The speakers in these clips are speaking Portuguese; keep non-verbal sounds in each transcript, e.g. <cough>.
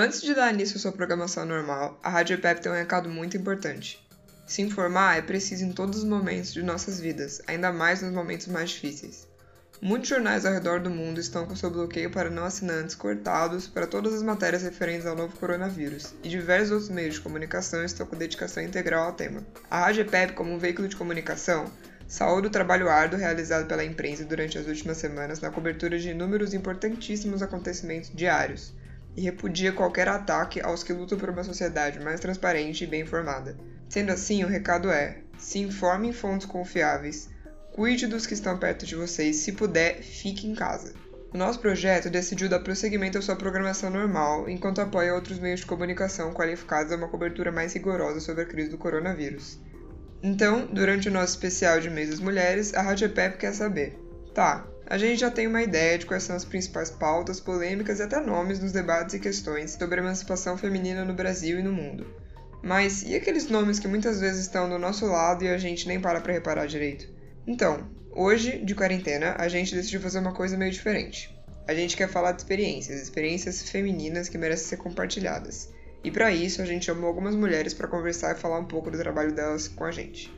Antes de dar início à sua programação normal, a Rádio EPEP tem um recado muito importante. Se informar é preciso em todos os momentos de nossas vidas, ainda mais nos momentos mais difíceis. Muitos jornais ao redor do mundo estão com seu bloqueio para não assinantes cortados para todas as matérias referentes ao novo coronavírus, e diversos outros meios de comunicação estão com dedicação integral ao tema. A Rádio EPEP, como um veículo de comunicação, saúda o trabalho árduo realizado pela imprensa durante as últimas semanas na cobertura de inúmeros importantíssimos acontecimentos diários, e repudia qualquer ataque aos que lutam por uma sociedade mais transparente e bem informada. Sendo assim, o recado é: se informe em fontes confiáveis, cuide dos que estão perto de vocês, se puder, fique em casa. O nosso projeto decidiu dar prosseguimento à sua programação normal, enquanto apoia outros meios de comunicação qualificados a uma cobertura mais rigorosa sobre a crise do coronavírus. Então, durante o nosso especial de mês das mulheres, a Rádio Pep quer saber: tá, a gente já tem uma ideia de quais são as principais pautas, polêmicas e até nomes dos debates e questões sobre a emancipação feminina no Brasil e no mundo. Mas e aqueles nomes que muitas vezes estão do nosso lado e a gente nem para pra reparar direito? Então, hoje, de quarentena, a gente decidiu fazer uma coisa meio diferente. A gente quer falar de experiências, experiências femininas que merecem ser compartilhadas. E para isso a gente chamou algumas mulheres para conversar e falar um pouco do trabalho delas com a gente.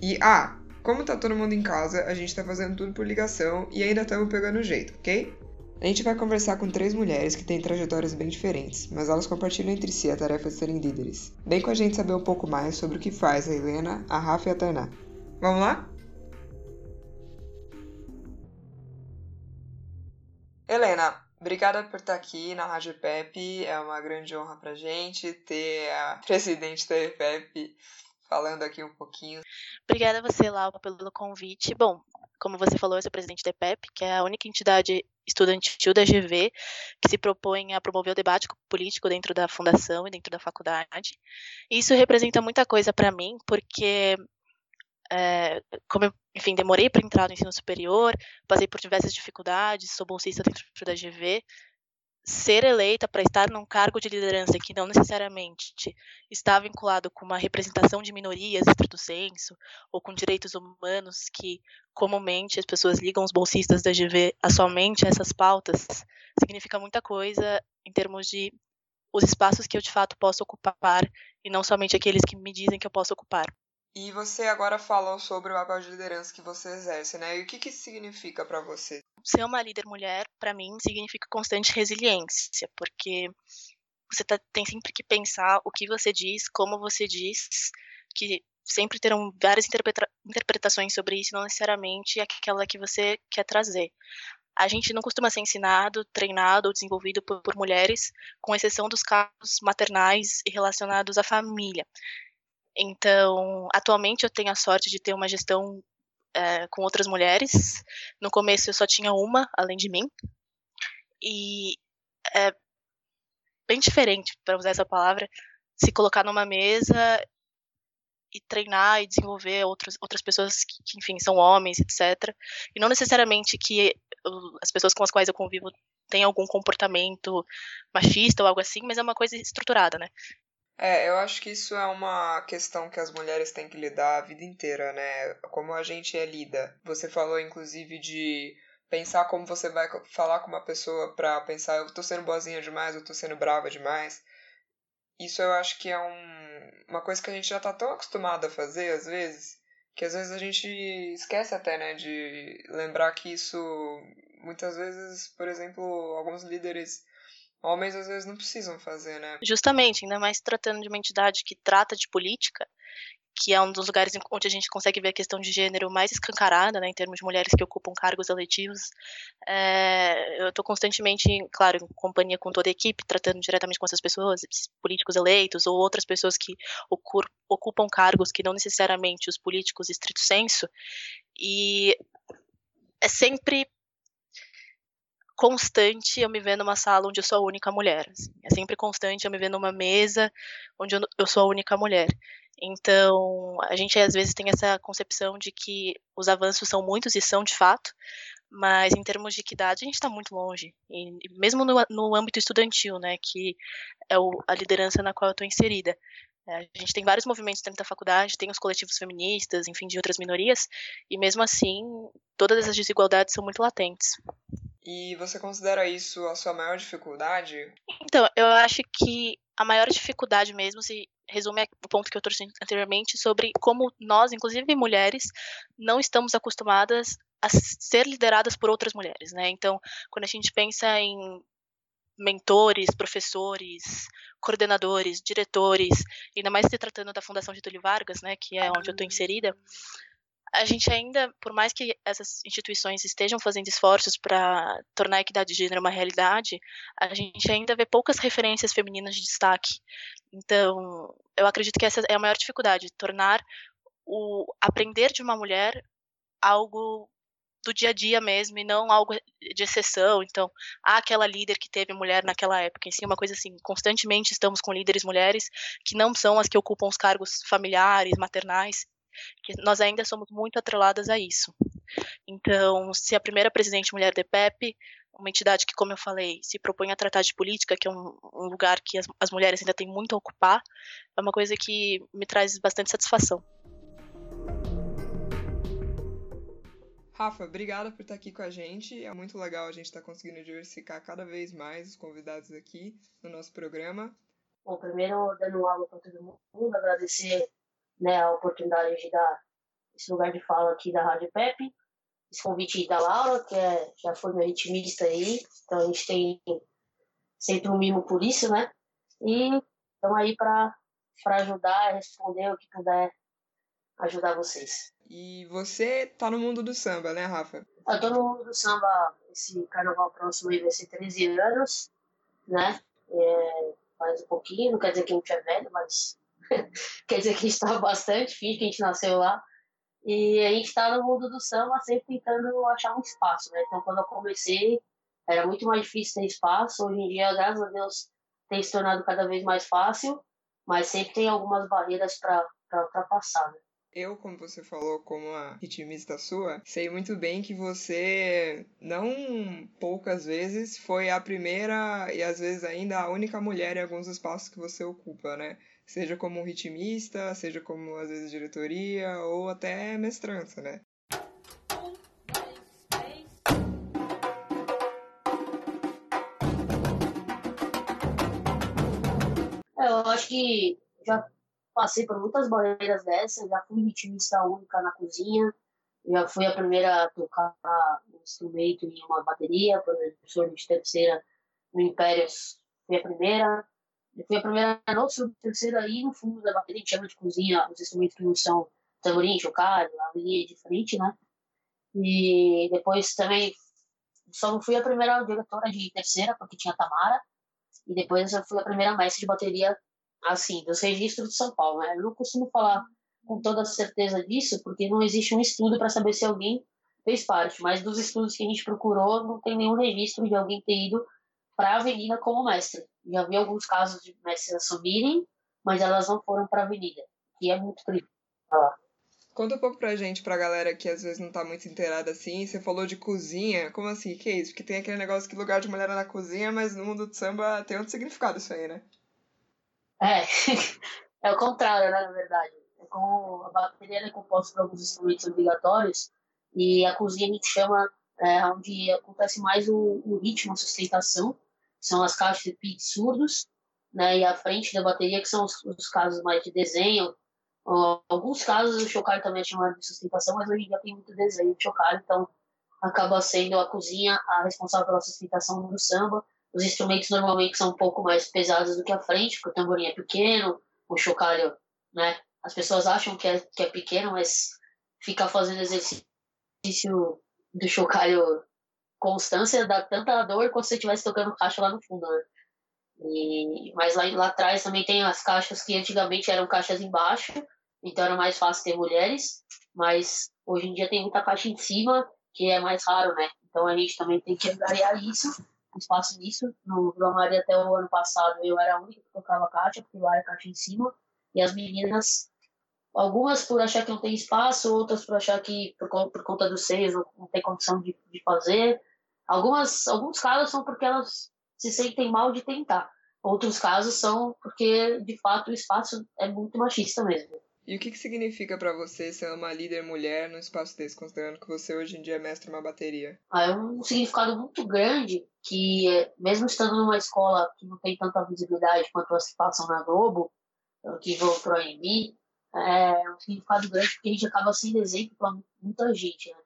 E ah, como tá todo mundo em casa, a gente tá fazendo tudo por ligação e ainda estamos pegando o jeito, ok? A gente vai conversar com três mulheres que têm trajetórias bem diferentes, mas elas compartilham entre si a tarefa de serem líderes. Vem com a gente saber um pouco mais sobre o que faz a Helena, a Rafa e a Tainá. Vamos lá? Helena, obrigada por estar aqui na Rádio Pepe. É uma grande honra pra gente ter a presidente da EPEP falando aqui um pouquinho. Obrigada a você, Laura, pelo convite. Bom, como você falou, eu sou presidente da EPEP, que é a única entidade estudantil da GV que se propõe a promover o debate político dentro da fundação e dentro da faculdade. Isso representa muita coisa para mim, porque é, como eu, enfim, demorei para entrar no ensino superior, passei por diversas dificuldades, sou bolsista dentro da GV, ser eleita para estar num cargo de liderança que não necessariamente está vinculado com uma representação de minorias dentro do censo ou com direitos humanos que comumente as pessoas ligam os bolsistas da GV a somente essas pautas significa muita coisa em termos de os espaços que eu de fato posso ocupar e não somente aqueles que me dizem que eu posso ocupar. E você agora falou sobre o papel de liderança que você exerce, né? E o que, que isso significa para você? Ser uma líder mulher, para mim, significa constante resiliência, porque você tá, tem sempre que pensar o que você diz, como você diz, que sempre terão várias interpreta interpretações sobre isso, não necessariamente aquela que você quer trazer. A gente não costuma ser ensinado, treinado ou desenvolvido por, por mulheres, com exceção dos casos maternais e relacionados à família. Então, atualmente eu tenho a sorte de ter uma gestão é, com outras mulheres. No começo eu só tinha uma, além de mim. E é bem diferente, para usar essa palavra, se colocar numa mesa e treinar e desenvolver outros, outras pessoas que, que, enfim, são homens, etc. E não necessariamente que as pessoas com as quais eu convivo têm algum comportamento machista ou algo assim, mas é uma coisa estruturada, né? É, eu acho que isso é uma questão que as mulheres têm que lidar a vida inteira, né? Como a gente é lida. Você falou, inclusive, de pensar como você vai falar com uma pessoa pra pensar, eu tô sendo boazinha demais, eu tô sendo brava demais. Isso eu acho que é um, uma coisa que a gente já tá tão acostumado a fazer, às vezes, que às vezes a gente esquece até, né, de lembrar que isso, muitas vezes, por exemplo, alguns líderes Homens às vezes não precisam fazer, né? Justamente, ainda mais tratando de uma entidade que trata de política, que é um dos lugares onde a gente consegue ver a questão de gênero mais escancarada, né, em termos de mulheres que ocupam cargos eletivos. É, eu estou constantemente, claro, em companhia com toda a equipe, tratando diretamente com essas pessoas, políticos eleitos ou outras pessoas que ocupam cargos que não necessariamente os políticos estrito senso, e é sempre constante eu me ver numa sala onde eu sou a única mulher. Assim. É sempre constante eu me ver numa mesa onde eu, sou a única mulher. Então, a gente às vezes tem essa concepção de que os avanços são muitos e são de fato, mas em termos de equidade a gente está muito longe. E mesmo no, no âmbito estudantil, né, que é o, a liderança na qual eu estou inserida. É, a gente tem vários movimentos dentro da faculdade, tem os coletivos feministas, enfim, de outras minorias, e mesmo assim, todas essas desigualdades são muito latentes. E você considera isso a sua maior dificuldade? Então, eu acho que a maior dificuldade mesmo se resume ao ponto que eu trouxe anteriormente sobre como nós, inclusive mulheres, não estamos acostumadas a ser lideradas por outras mulheres, né? Então, quando a gente pensa em mentores, professores, coordenadores, diretores, ainda mais se tratando da Fundação Getúlio Vargas, né, que é onde eu estou inserida, a gente ainda, por mais que essas instituições estejam fazendo esforços para tornar a equidade de gênero uma realidade, a gente ainda vê poucas referências femininas de destaque. Então, eu acredito que essa é a maior dificuldade, tornar o aprender de uma mulher algo do dia a dia mesmo e não algo de exceção. Então, há aquela líder que teve mulher naquela época, em si, uma coisa assim, constantemente estamos com líderes mulheres que não são as que ocupam os cargos familiares, maternais, que nós ainda somos muito atreladas a isso. Então, se a primeira presidente mulher de PEP, uma entidade que, como eu falei, se propõe a tratar de política, que é um, um lugar que as, as mulheres ainda têm muito a ocupar, é uma coisa que me traz bastante satisfação. Rafa, obrigada por estar aqui com a gente. É muito legal a gente estar conseguindo diversificar cada vez mais os convidados aqui no nosso programa. Bom, primeiro, dando aula para todo mundo, agradecer né, a oportunidade de dar esse lugar de fala aqui da Rádio Pepe. Esse convite da Laura, que é, já foi meu ritmista aí, então a gente tem sempre um mimo por isso, né? E estamos aí para ajudar, responder o que puder ajudar vocês. E você tá no mundo do samba, né, Rafa? Eu tô no mundo do samba, esse carnaval próximo aí vai ser 13 anos, né? É, faz um pouquinho, não quer dizer que a gente é velho, mas <laughs> quer dizer que a gente tá bastante, finge que a gente nasceu lá. E a gente tá no mundo do samba sempre tentando achar um espaço, né? Então quando eu comecei, era muito mais difícil ter espaço. Hoje em dia, graças a Deus, tem se tornado cada vez mais fácil, mas sempre tem algumas barreiras para ultrapassar, né? Eu, como você falou, como a ritmista sua, sei muito bem que você, não poucas vezes, foi a primeira e às vezes ainda a única mulher em alguns espaços que você ocupa, né? Seja como ritmista, seja como às vezes diretoria ou até mestrança, né? É, eu acho que já passei por muitas barreiras dessas, já fui ritmista única na cozinha, já fui a primeira a tocar um instrumento em uma bateria, exemplo, de terceira no Império, fui a primeira. Eu fui a primeira no de terceira aí no fundo da bateria, chama de cozinha, os instrumentos que não são tamborim, chocalho, a linha de frente, né? E depois também só fui a primeira diretora de terceira, porque tinha Tamara, e depois eu fui a primeira mestre de bateria assim, dos registros de São Paulo. Né? Eu não costumo falar com toda certeza disso, porque não existe um estudo para saber se alguém fez parte, mas dos estudos que a gente procurou, não tem nenhum registro de alguém ter ido para a Avenida como mestre. Já vi alguns casos de mestres assumirem, mas elas não foram para a Avenida, que é muito triste. Conta um pouco pra gente, pra galera que às vezes não tá muito inteirada assim. Você falou de cozinha. Como assim? Que é isso? Porque tem aquele negócio que lugar de mulher é na cozinha, mas no mundo do samba tem outro significado isso aí, né? É, <laughs> é o contrário, né, na verdade. É como a bateria é composta por alguns instrumentos obrigatórios e a cozinha a gente chama é, onde acontece mais o, o, ritmo, a sustentação, são as caixas de pit surdos, né, e a frente da bateria, que são os, os casos mais de desenho. Alguns casos o chocalho também é chamado de sustentação, mas hoje dia tem muito desenho de chocalho, então acaba sendo a cozinha a responsável pela sustentação do samba os instrumentos normalmente são um pouco mais pesados do que a frente, porque o tamborim é pequeno, o chocalho, né? As pessoas acham que é, que é pequeno, mas ficar fazendo exercício do chocalho constância dá tanta dor quanto se estivesse tocando caixa lá no fundo, né? E, mas lá, lá atrás também tem as caixas que antigamente eram caixas embaixo, então era mais fácil ter mulheres, mas hoje em dia tem muita caixa em cima, que é mais raro, né? Então a gente também tem que variar isso espaço nisso. No Vila Maria até o ano passado eu era a única que tocava caixa, porque lá é caixa em cima. E as meninas, algumas por achar que não tem espaço, outras por achar que por, por conta dos seios não tem condição de, de fazer. Algumas, alguns casos são porque elas se sentem mal de tentar. Outros casos são porque, de fato, o espaço é muito machista mesmo. E o que, que significa para você ser uma líder mulher num espaço desse, considerando que você hoje em dia é mestre uma bateria? Ah, é um significado muito grande que, mesmo estando numa escola que não tem tanta visibilidade quanto as que passam na Globo, que vão pro AMB, é um significado grande porque a gente acaba sendo exemplo para muita gente, né?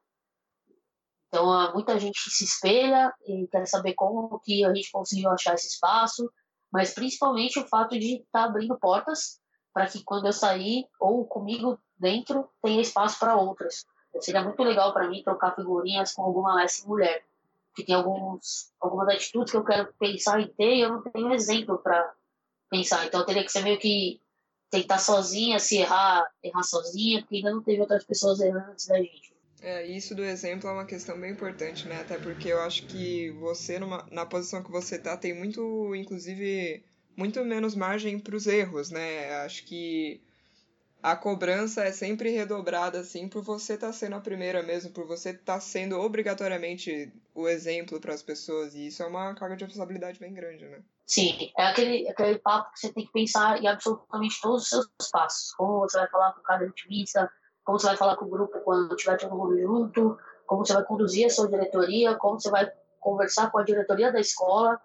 Então, muita gente se espelha e quer saber como que a gente conseguiu achar esse espaço, mas principalmente o fato de estar tá abrindo portas para que quando eu sair ou comigo dentro tenha espaço para outras. Seria muito legal para mim trocar figurinhas com alguma mestre mulher, que tem alguns algumas atitudes que eu quero pensar em ter e eu não tenho exemplo para pensar. Então teria que ser meio que tentar sozinha, se errar, errar sozinha, porque ainda não teve outras pessoas errando antes da gente. É, isso do exemplo é uma questão bem importante, né? Até porque eu acho que você, numa, na posição que você tá, tem muito, inclusive, muito menos margem para os erros, né? Acho que a cobrança é sempre redobrada, assim, por você estar tá sendo a primeira mesmo, por você estar tá sendo obrigatoriamente o exemplo para as pessoas, e isso é uma carga de responsabilidade bem grande, né? Sim, é aquele, aquele papo que você tem que pensar em absolutamente todos os seus passos. Como você vai falar com cada ativista, como você vai falar com o grupo quando tiver todo mundo junto, como você vai conduzir a sua diretoria, como você vai conversar com a diretoria da escola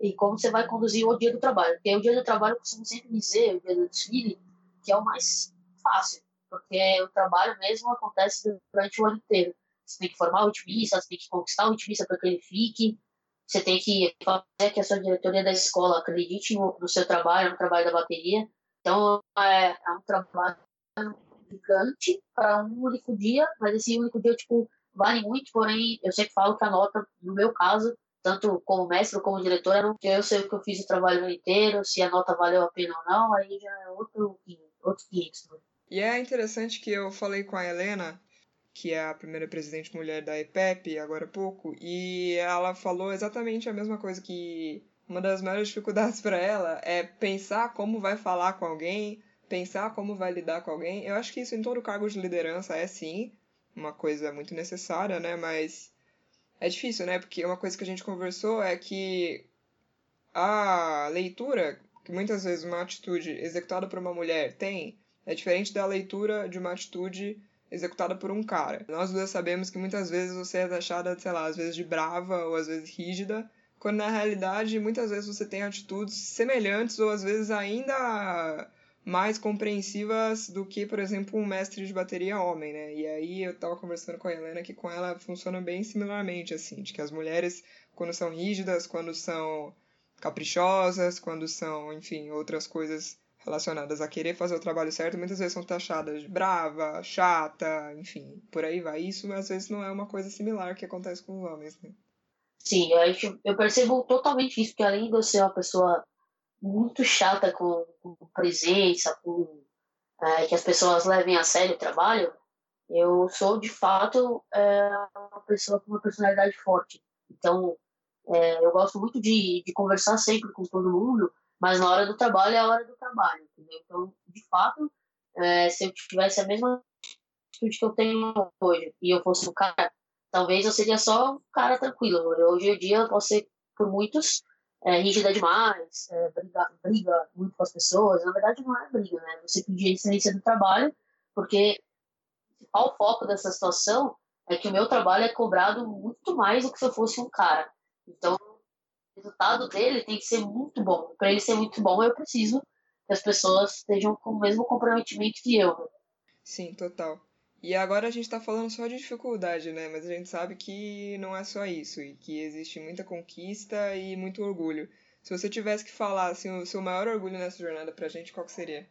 e como você vai conduzir o dia do trabalho. Porque o dia do trabalho, eu costumo sempre dizer, o dia do desfile, que é o mais fácil, porque o trabalho mesmo acontece durante o ano inteiro. Você tem que formar o otimista, você tem que conquistar o otimista para que ele fique, você tem que fazer que a sua diretoria da escola acredite no, seu trabalho, no trabalho da bateria. Então, é, é um trabalho gigante para um único dia, mas esse único dia, tipo, vale muito, porém, eu sempre falo que a nota, no meu caso, tanto como mestre como diretora, não eu sei o que eu fiz o trabalho inteiro, se a nota valeu a pena ou não, aí já é outro, outro 500. Né? E é interessante que eu falei com a Helena, que é a primeira presidente mulher da EPEP, agora há pouco, e ela falou exatamente a mesma coisa que uma das maiores dificuldades <laughs> para ela é pensar como vai falar com alguém, pensar como vai lidar com alguém. Eu acho que isso em todo cargo de liderança é sim uma coisa muito necessária, né? Mas é difícil, né? Porque uma coisa que a gente conversou é que a leitura que muitas vezes uma atitude executada por uma mulher tem é diferente da leitura de uma atitude executada por um cara. Nós duas sabemos que muitas vezes você é taxada, sei lá, às vezes de brava ou às vezes rígida, quando na realidade muitas vezes você tem atitudes semelhantes ou às vezes ainda mais compreensivas do que, por exemplo, um mestre de bateria homem, né? E aí eu tava conversando com a Helena que com ela funciona bem similarmente, assim, de que as mulheres, quando são rígidas, quando são caprichosas, quando são, enfim, outras coisas relacionadas a querer fazer o trabalho certo, muitas vezes são taxadas de brava, chata, enfim, por aí vai. Isso às vezes não é uma coisa similar que acontece com os homens, né? Sim, eu, eu percebo totalmente isso, que além de eu ser uma pessoa muito chata com, com presença, com é, que as pessoas levem a sério o trabalho, eu sou de fato é, uma pessoa com uma personalidade forte. Então, é, eu gosto muito de, de conversar sempre com todo mundo, mas na hora do trabalho é a hora do trabalho, entendeu? Então, de fato, é, se eu tivesse a mesma atitude que eu tenho hoje e eu fosse um cara, talvez eu seria só um cara tranquilo. Hoje em dia eu posso ser, por muitos, é, rígida demais, é, briga, briga muito com as pessoas. Na verdade, não é briga, né? Você pedir excelência do trabalho, porque o foco dessa situação é que o meu trabalho é cobrado muito mais do que se eu fosse um cara. Então, o resultado dele tem que ser muito bom. Para ele ser muito bom, eu preciso que as pessoas estejam com o mesmo comprometimento que eu. Né? Sim, total. E agora a gente está falando só de dificuldade, né? Mas a gente sabe que não é só isso e que existe muita conquista e muito orgulho. Se você tivesse que falar assim, o seu maior orgulho nessa jornada pra gente, qual que seria?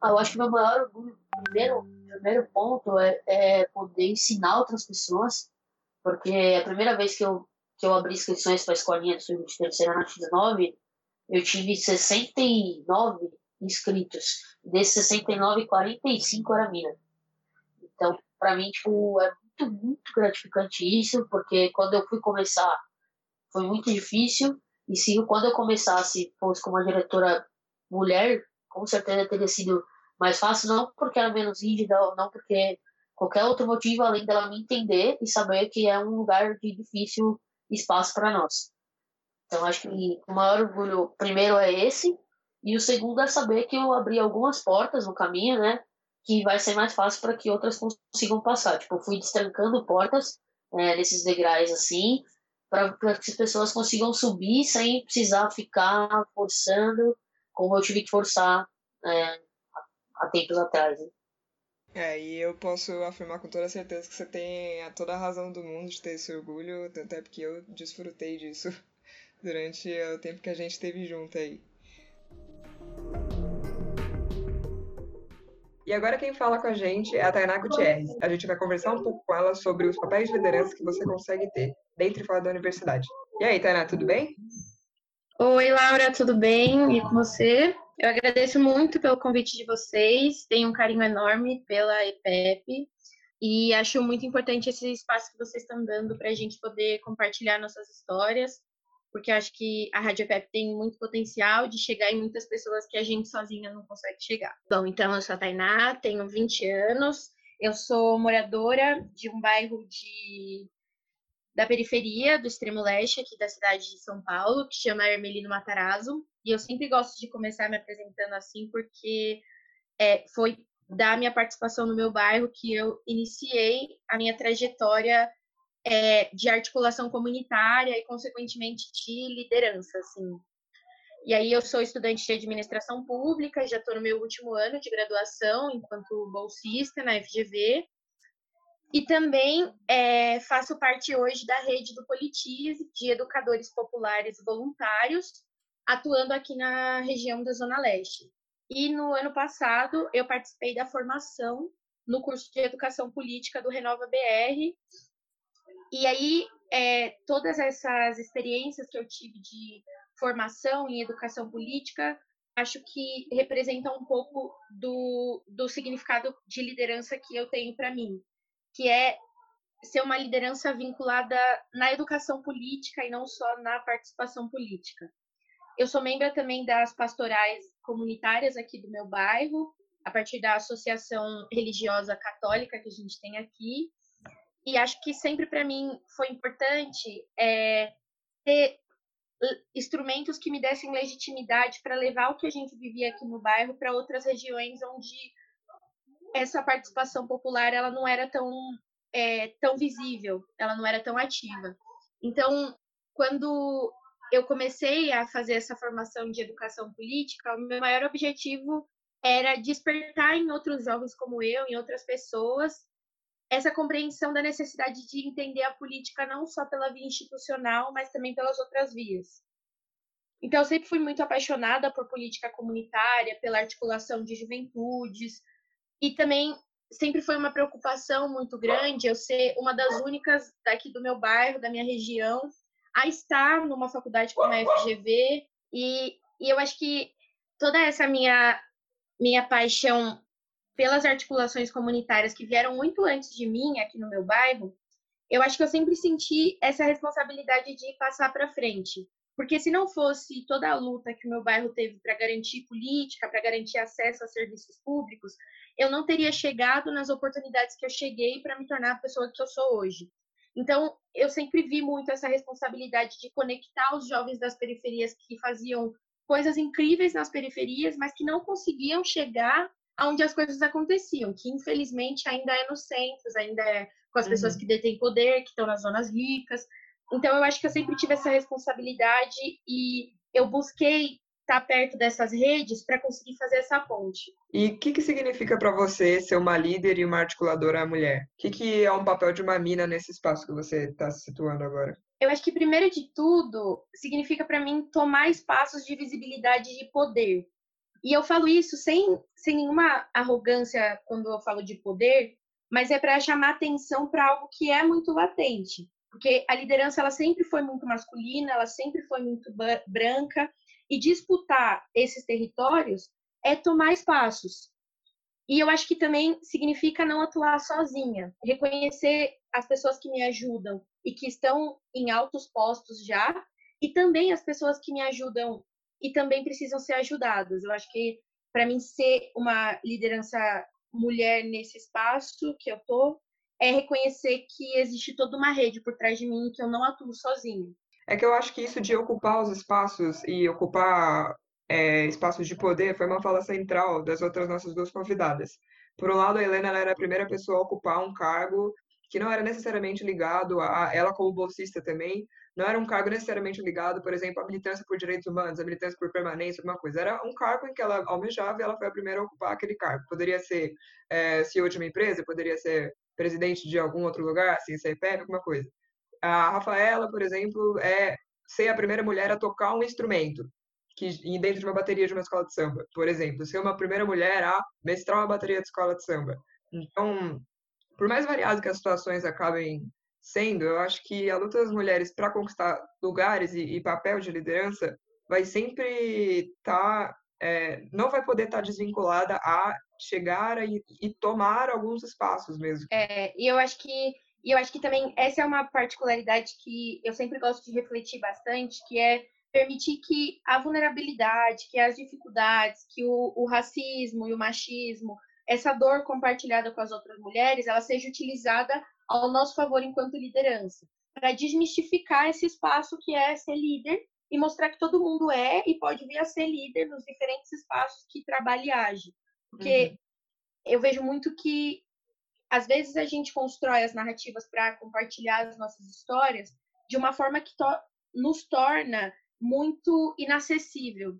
Ah, eu acho que meu maior orgulho, primeiro, primeiro ponto é, é poder ensinar outras pessoas, porque a primeira vez que eu, que eu abri inscrições para a escolinha do Sul de Terceira na X9, eu tive 69 inscritos. Desses 69, 45 era mina. Então, para mim, tipo, é muito, muito gratificante isso, porque quando eu fui começar foi muito difícil, e se quando eu começasse fosse com uma diretora mulher, com certeza teria sido mais fácil, não porque era menos rígida, não porque qualquer outro motivo além dela me entender e saber que é um lugar de difícil espaço para nós. Então, acho que o maior orgulho, primeiro, é esse, e o segundo é saber que eu abri algumas portas no caminho, né? Que vai ser mais fácil para que outras consigam passar. Tipo, eu fui destrancando portas é, nesses degraus assim, para que as pessoas consigam subir sem precisar ficar forçando, como eu tive que forçar é, há tempos atrás. Né? É, e eu posso afirmar com toda certeza que você tem a toda a razão do mundo de ter esse orgulho, tanto é porque eu desfrutei disso <laughs> durante o tempo que a gente esteve junto aí. E agora quem fala com a gente é a Tainá Gutierrez. A gente vai conversar um pouco com ela sobre os papéis de liderança que você consegue ter dentro e fora da universidade. E aí, Tainá, tudo bem? Oi, Laura, tudo bem? E com você? Eu agradeço muito pelo convite de vocês, tenho um carinho enorme pela EPEP e acho muito importante esse espaço que vocês estão dando para a gente poder compartilhar nossas histórias porque acho que a Rádio Pep tem muito potencial de chegar em muitas pessoas que a gente sozinha não consegue chegar. Bom, então eu sou a Tainá, tenho 20 anos, eu sou moradora de um bairro de da periferia do extremo leste aqui da cidade de São Paulo, que chama Hermelino Matarazzo, e eu sempre gosto de começar me apresentando assim porque é, foi da minha participação no meu bairro que eu iniciei a minha trajetória é, de articulação comunitária e, consequentemente, de liderança, assim. E aí eu sou estudante de administração pública, já estou no meu último ano de graduação enquanto bolsista na FGV. E também é, faço parte hoje da rede do Politize, de educadores populares voluntários, atuando aqui na região da Zona Leste. E no ano passado eu participei da formação no curso de Educação Política do Renova BR, e aí, é, todas essas experiências que eu tive de formação em educação política, acho que representam um pouco do, do significado de liderança que eu tenho para mim, que é ser uma liderança vinculada na educação política e não só na participação política. Eu sou membro também das pastorais comunitárias aqui do meu bairro, a partir da associação religiosa católica que a gente tem aqui, e acho que sempre para mim foi importante é, ter instrumentos que me dessem legitimidade para levar o que a gente vivia aqui no bairro para outras regiões onde essa participação popular ela não era tão é, tão visível, ela não era tão ativa. Então, quando eu comecei a fazer essa formação de educação política, o meu maior objetivo era despertar em outros jovens como eu, em outras pessoas, essa compreensão da necessidade de entender a política não só pela via institucional, mas também pelas outras vias. Então, eu sempre fui muito apaixonada por política comunitária, pela articulação de juventudes, e também sempre foi uma preocupação muito grande eu ser uma das únicas daqui do meu bairro, da minha região, a estar numa faculdade como a FGV, e, e eu acho que toda essa minha minha paixão pelas articulações comunitárias que vieram muito antes de mim aqui no meu bairro, eu acho que eu sempre senti essa responsabilidade de passar para frente. Porque se não fosse toda a luta que o meu bairro teve para garantir política, para garantir acesso a serviços públicos, eu não teria chegado nas oportunidades que eu cheguei para me tornar a pessoa que eu sou hoje. Então, eu sempre vi muito essa responsabilidade de conectar os jovens das periferias que faziam coisas incríveis nas periferias, mas que não conseguiam chegar onde as coisas aconteciam, que infelizmente ainda é nos centros, ainda é com as uhum. pessoas que detêm poder, que estão nas zonas ricas. Então eu acho que eu sempre tive essa responsabilidade e eu busquei estar perto dessas redes para conseguir fazer essa ponte. E o que, que significa para você ser uma líder e uma articuladora mulher? O que, que é um papel de uma mina nesse espaço que você está se situando agora? Eu acho que primeiro de tudo significa para mim tomar espaços de visibilidade e de poder. E eu falo isso sem, sem nenhuma arrogância quando eu falo de poder, mas é para chamar atenção para algo que é muito latente. Porque a liderança ela sempre foi muito masculina, ela sempre foi muito branca, e disputar esses territórios é tomar espaços. E eu acho que também significa não atuar sozinha, reconhecer as pessoas que me ajudam e que estão em altos postos já, e também as pessoas que me ajudam e também precisam ser ajudadas. Eu acho que para mim ser uma liderança mulher nesse espaço que eu tô é reconhecer que existe toda uma rede por trás de mim que eu não atuo sozinha. É que eu acho que isso de ocupar os espaços e ocupar é, espaços de poder foi uma fala central das outras nossas duas convidadas. Por um lado, a Helena era a primeira pessoa a ocupar um cargo que não era necessariamente ligado a ela como bolsista também, não era um cargo necessariamente ligado, por exemplo, à militância por direitos humanos, à militância por permanência, alguma coisa. Era um cargo em que ela almejava e ela foi a primeira a ocupar aquele cargo. Poderia ser é, CEO de uma empresa, poderia ser presidente de algum outro lugar, assim, CEPEP, alguma coisa. A Rafaela, por exemplo, é ser a primeira mulher a tocar um instrumento que dentro de uma bateria de uma escola de samba, por exemplo, ser uma primeira mulher a mestrar uma bateria de escola de samba. Então, por mais variado que as situações acabem sendo, eu acho que a luta das mulheres para conquistar lugares e, e, papel de liderança vai sempre estar, tá, é, não vai poder estar tá desvinculada a chegar a, e, tomar alguns espaços mesmo. É, e eu acho que e eu acho que também essa é uma particularidade que eu sempre gosto de refletir bastante, que é permitir que a vulnerabilidade, que as dificuldades, que o, o racismo e o machismo, essa dor compartilhada com as outras mulheres, ela seja utilizada ao nosso favor enquanto liderança, para desmistificar esse espaço que é ser líder e mostrar que todo mundo é e pode vir a ser líder nos diferentes espaços que trabalha e age. Porque uhum. eu vejo muito que às vezes a gente constrói as narrativas para compartilhar as nossas histórias de uma forma que to nos torna muito inacessível.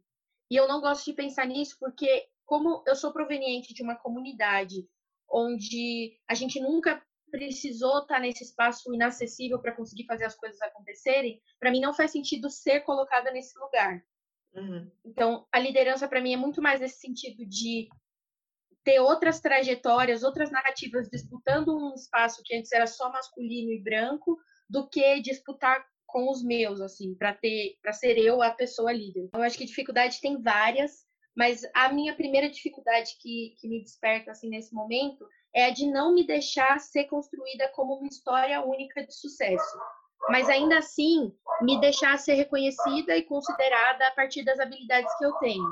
E eu não gosto de pensar nisso porque, como eu sou proveniente de uma comunidade onde a gente nunca precisou estar nesse espaço inacessível para conseguir fazer as coisas acontecerem, para mim não faz sentido ser colocada nesse lugar. Uhum. Então, a liderança para mim é muito mais nesse sentido de ter outras trajetórias, outras narrativas disputando um espaço que antes era só masculino e branco, do que disputar com os meus, assim, para ter, para ser eu a pessoa líder. Eu acho que dificuldade tem várias, mas a minha primeira dificuldade que, que me desperta assim nesse momento é a de não me deixar ser construída como uma história única de sucesso, mas ainda assim me deixar ser reconhecida e considerada a partir das habilidades que eu tenho.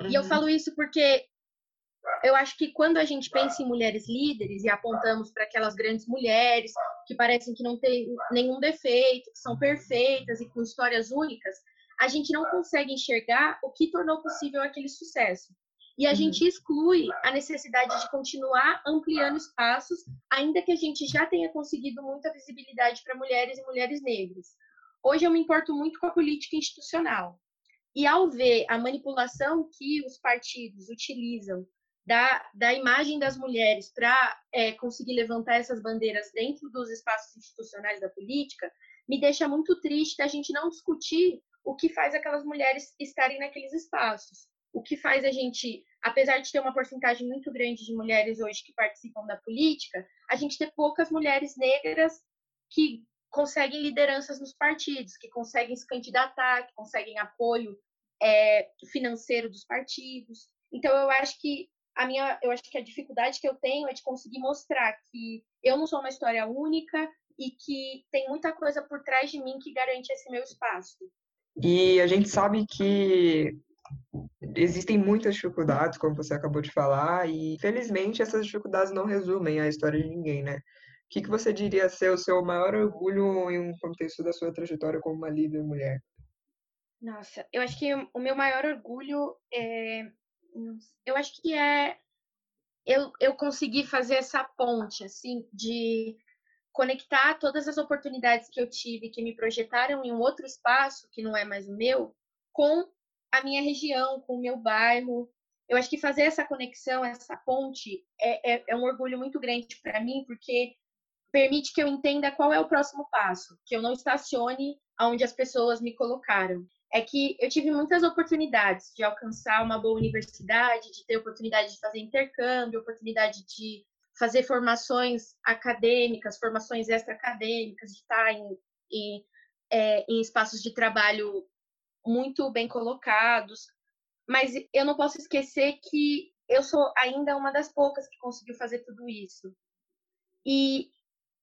Uhum. E eu uhum. falo isso porque eu acho que quando a gente pensa em mulheres líderes e apontamos para aquelas grandes mulheres que parecem que não têm nenhum defeito, que são perfeitas e com histórias únicas, a gente não consegue enxergar o que tornou possível aquele sucesso. E a uhum. gente exclui a necessidade de continuar ampliando espaços, ainda que a gente já tenha conseguido muita visibilidade para mulheres e mulheres negras. Hoje eu me importo muito com a política institucional. E ao ver a manipulação que os partidos utilizam da, da imagem das mulheres para é, conseguir levantar essas bandeiras dentro dos espaços institucionais da política, me deixa muito triste da gente não discutir o que faz aquelas mulheres estarem naqueles espaços. O que faz a gente, apesar de ter uma porcentagem muito grande de mulheres hoje que participam da política, a gente ter poucas mulheres negras que conseguem lideranças nos partidos, que conseguem se candidatar, que conseguem apoio é, financeiro dos partidos. Então, eu acho que a minha, eu acho que a dificuldade que eu tenho é de conseguir mostrar que eu não sou uma história única e que tem muita coisa por trás de mim que garante esse meu espaço. E a gente sabe que existem muitas dificuldades, como você acabou de falar, e felizmente essas dificuldades não resumem a história de ninguém, né? O que, que você diria ser o seu maior orgulho em um contexto da sua trajetória como uma líder mulher? Nossa, eu acho que o meu maior orgulho é eu acho que é eu, eu consegui fazer essa ponte, assim, de conectar todas as oportunidades que eu tive, que me projetaram em um outro espaço, que não é mais o meu, com a minha região, com o meu bairro. Eu acho que fazer essa conexão, essa ponte, é, é, é um orgulho muito grande para mim, porque permite que eu entenda qual é o próximo passo, que eu não estacione onde as pessoas me colocaram é que eu tive muitas oportunidades de alcançar uma boa universidade, de ter oportunidade de fazer intercâmbio, oportunidade de fazer formações acadêmicas, formações extra-acadêmicas, de estar em, em, é, em espaços de trabalho muito bem colocados. Mas eu não posso esquecer que eu sou ainda uma das poucas que conseguiu fazer tudo isso. E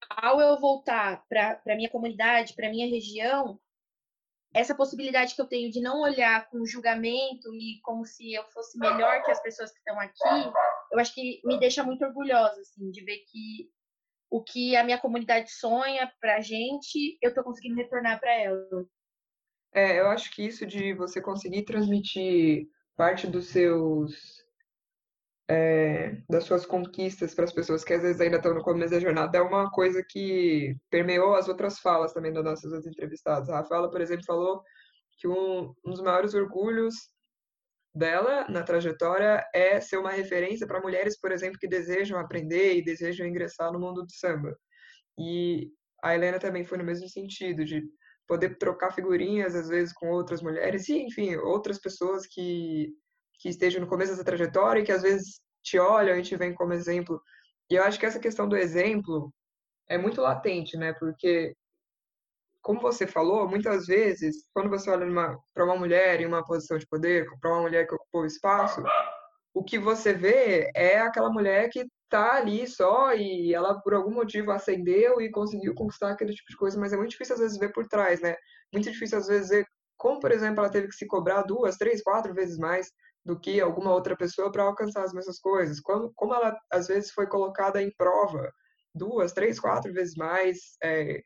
ao eu voltar para minha comunidade, para minha região, essa possibilidade que eu tenho de não olhar com julgamento e como se eu fosse melhor que as pessoas que estão aqui, eu acho que me deixa muito orgulhosa, assim, de ver que o que a minha comunidade sonha para a gente, eu estou conseguindo retornar para ela. É, eu acho que isso de você conseguir transmitir parte dos seus é, das suas conquistas para as pessoas que às vezes ainda estão no começo da jornada é uma coisa que permeou as outras falas também das nossas outras entrevistadas. A Rafaela, por exemplo, falou que um, um dos maiores orgulhos dela na trajetória é ser uma referência para mulheres, por exemplo, que desejam aprender e desejam ingressar no mundo do samba. E a Helena também foi no mesmo sentido, de poder trocar figurinhas, às vezes, com outras mulheres e, enfim, outras pessoas que que estejam no começo dessa trajetória e que às vezes te olham e te veem como exemplo. E eu acho que essa questão do exemplo é muito latente, né? Porque, como você falou, muitas vezes, quando você olha para uma mulher em uma posição de poder, para uma mulher que ocupou espaço, o que você vê é aquela mulher que tá ali só e ela por algum motivo ascendeu e conseguiu conquistar aquele tipo de coisa, mas é muito difícil às vezes ver por trás, né? Muito difícil às vezes ver como, por exemplo, ela teve que se cobrar duas, três, quatro vezes mais do que alguma outra pessoa para alcançar as mesmas coisas. Como, como ela, às vezes, foi colocada em prova duas, três, quatro vezes mais, é,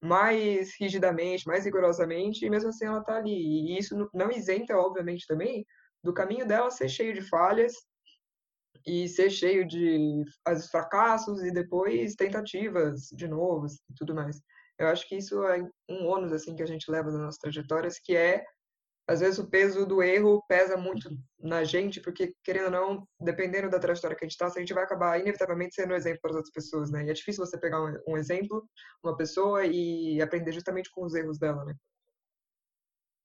mais rigidamente, mais rigorosamente, e mesmo assim ela está ali. E isso não isenta, obviamente, também do caminho dela ser cheio de falhas e ser cheio de as fracassos e depois tentativas de novo e tudo mais. Eu acho que isso é um ônus assim que a gente leva nas nossas trajetórias, que é às vezes o peso do erro pesa muito na gente, porque, querendo ou não, dependendo da trajetória que a gente está, a gente vai acabar inevitavelmente sendo um exemplo para as outras pessoas, né? E é difícil você pegar um, um exemplo, uma pessoa e aprender justamente com os erros dela, né?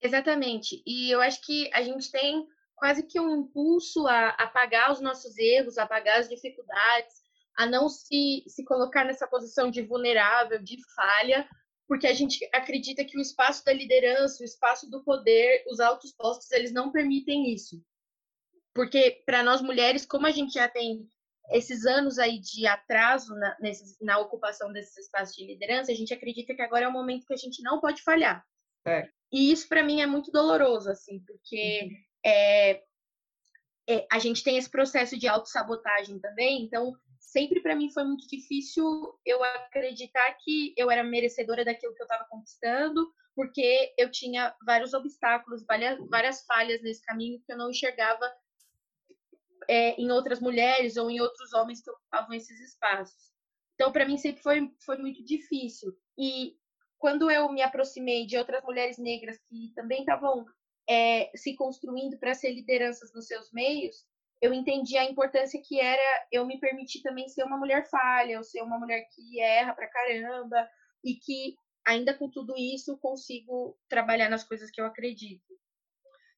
Exatamente. E eu acho que a gente tem quase que um impulso a apagar os nossos erros, a apagar as dificuldades, a não se, se colocar nessa posição de vulnerável, de falha, porque a gente acredita que o espaço da liderança, o espaço do poder, os altos postos, eles não permitem isso. Porque para nós mulheres, como a gente já tem esses anos aí de atraso na, na ocupação desses espaços de liderança, a gente acredita que agora é o momento que a gente não pode falhar. É. E isso para mim é muito doloroso, assim, porque uhum. É, é, a gente tem esse processo de autossabotagem também, então sempre para mim foi muito difícil eu acreditar que eu era merecedora daquilo que eu estava conquistando, porque eu tinha vários obstáculos, várias, falhas nesse caminho que eu não enxergava é, em outras mulheres ou em outros homens que ocupavam esses espaços. Então, para mim, sempre foi, foi muito difícil. E quando eu me aproximei de outras mulheres negras que também estavam é, se construindo para ser lideranças nos seus meios, eu entendi a importância que era eu me permitir também ser uma mulher falha, eu ser uma mulher que erra pra caramba e que ainda com tudo isso consigo trabalhar nas coisas que eu acredito.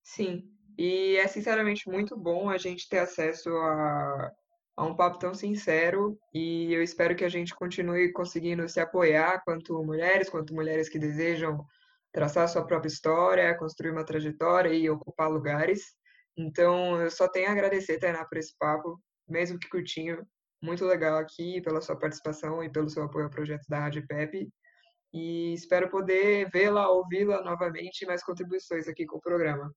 Sim, e é sinceramente muito bom a gente ter acesso a, a um papo tão sincero e eu espero que a gente continue conseguindo se apoiar quanto mulheres, quanto mulheres que desejam traçar sua própria história, construir uma trajetória e ocupar lugares. Então, eu só tenho a agradecer, Tainá, por esse papo, mesmo que curtinho. Muito legal aqui pela sua participação e pelo seu apoio ao projeto da Rádio Pepe. E espero poder vê-la, ouvi-la novamente e mais contribuições aqui com o programa.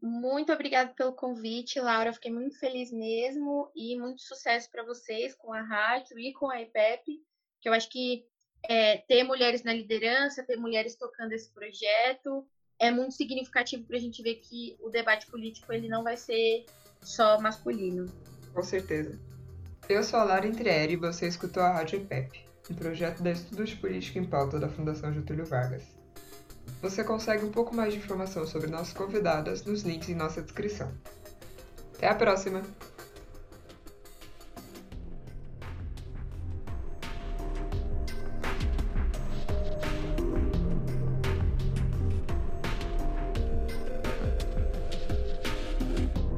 Muito obrigada pelo convite, Laura. Fiquei muito feliz mesmo e muito sucesso para vocês com a rádio e com a EPEP, que eu acho que é, ter mulheres na liderança, ter mulheres tocando esse projeto é muito significativo para a gente ver que o debate político ele não vai ser só masculino. Com certeza. Eu sou a Lara Intrieri e você escutou a Rádio PEP, um projeto da Estudos Política em Pauta da Fundação Getúlio Vargas. Você consegue um pouco mais de informação sobre nossas convidadas nos links em nossa descrição. Até a próxima!